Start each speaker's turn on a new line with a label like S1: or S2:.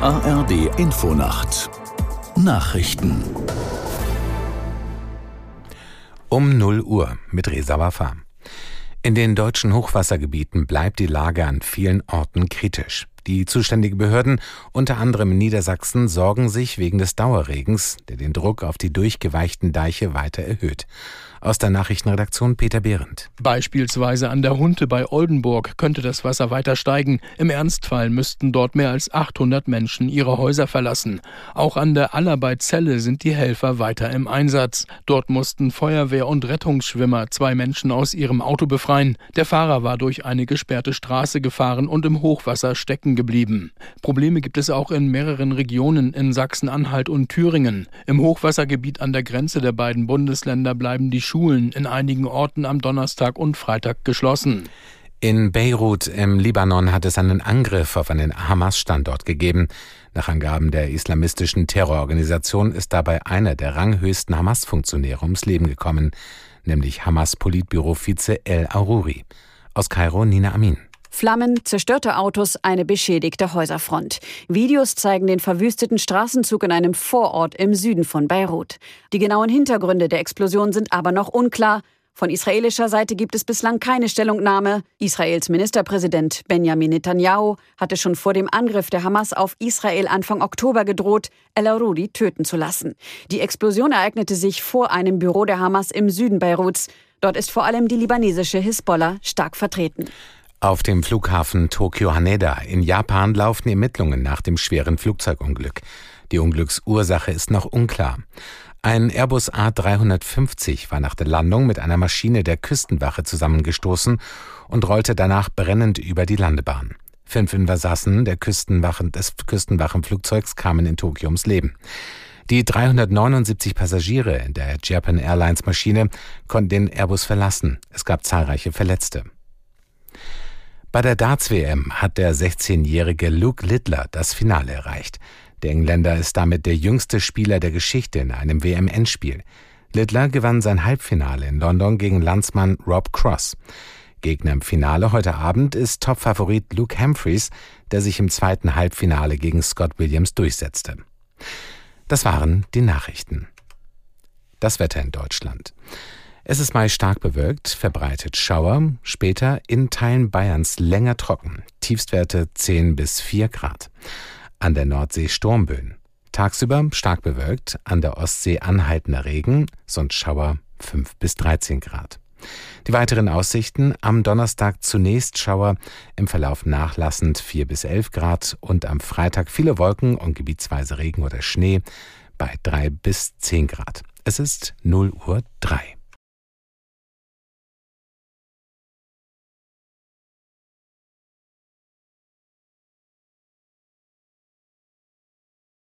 S1: ARD Infonacht Nachrichten
S2: um 0 Uhr mit Resa Wafa. In den deutschen Hochwassergebieten bleibt die Lage an vielen Orten kritisch. Die zuständigen Behörden, unter anderem in Niedersachsen, sorgen sich wegen des Dauerregens, der den Druck auf die durchgeweichten Deiche weiter erhöht. Aus der Nachrichtenredaktion Peter Behrendt.
S3: Beispielsweise an der Hunte bei Oldenburg könnte das Wasser weiter steigen. Im Ernstfall müssten dort mehr als 800 Menschen ihre Häuser verlassen. Auch an der Aller bei Celle sind die Helfer weiter im Einsatz. Dort mussten Feuerwehr und Rettungsschwimmer zwei Menschen aus ihrem Auto befreien. Der Fahrer war durch eine gesperrte Straße gefahren und im Hochwasser stecken geblieben. Probleme gibt es auch in mehreren Regionen in Sachsen-Anhalt und Thüringen. Im Hochwassergebiet an der Grenze der beiden Bundesländer bleiben die Schulen in einigen Orten am Donnerstag und Freitag geschlossen.
S2: In Beirut im Libanon hat es einen Angriff auf einen Hamas-Standort gegeben. Nach Angaben der islamistischen Terrororganisation ist dabei einer der ranghöchsten Hamas-Funktionäre ums Leben gekommen, nämlich Hamas-Politbüro-Vize El Aruri. Aus Kairo Nina Amin.
S4: Flammen, zerstörte Autos, eine beschädigte Häuserfront. Videos zeigen den verwüsteten Straßenzug in einem Vorort im Süden von Beirut. Die genauen Hintergründe der Explosion sind aber noch unklar. Von israelischer Seite gibt es bislang keine Stellungnahme. Israels Ministerpräsident Benjamin Netanyahu hatte schon vor dem Angriff der Hamas auf Israel Anfang Oktober gedroht, El Arudi töten zu lassen. Die Explosion ereignete sich vor einem Büro der Hamas im Süden Beiruts. Dort ist vor allem die libanesische Hisbollah stark vertreten.
S2: Auf dem Flughafen Tokyo Haneda in Japan laufen Ermittlungen nach dem schweren Flugzeugunglück. Die Unglücksursache ist noch unklar. Ein Airbus A350 war nach der Landung mit einer Maschine der Küstenwache zusammengestoßen und rollte danach brennend über die Landebahn. Fünf Insassen der Küstenwachen des Küstenwachenflugzeugs kamen in Tokio ums Leben. Die 379 Passagiere in der Japan Airlines Maschine konnten den Airbus verlassen. Es gab zahlreiche Verletzte. Bei der Darts-WM hat der 16-jährige Luke Littler das Finale erreicht. Der Engländer ist damit der jüngste Spieler der Geschichte in einem WM-Endspiel. Littler gewann sein Halbfinale in London gegen Landsmann Rob Cross. Gegner im Finale heute Abend ist Topfavorit Luke Humphreys, der sich im zweiten Halbfinale gegen Scott Williams durchsetzte. Das waren die Nachrichten. Das Wetter in Deutschland. Es ist meist stark bewölkt, verbreitet Schauer, später in Teilen Bayerns länger trocken, Tiefstwerte 10 bis 4 Grad. An der Nordsee Sturmböen. Tagsüber stark bewölkt, an der Ostsee anhaltender Regen, sonst Schauer 5 bis 13 Grad. Die weiteren Aussichten am Donnerstag zunächst Schauer, im Verlauf nachlassend 4 bis 11 Grad und am Freitag viele Wolken und gebietsweise Regen oder Schnee bei 3 bis 10 Grad. Es ist 0 Uhr 3.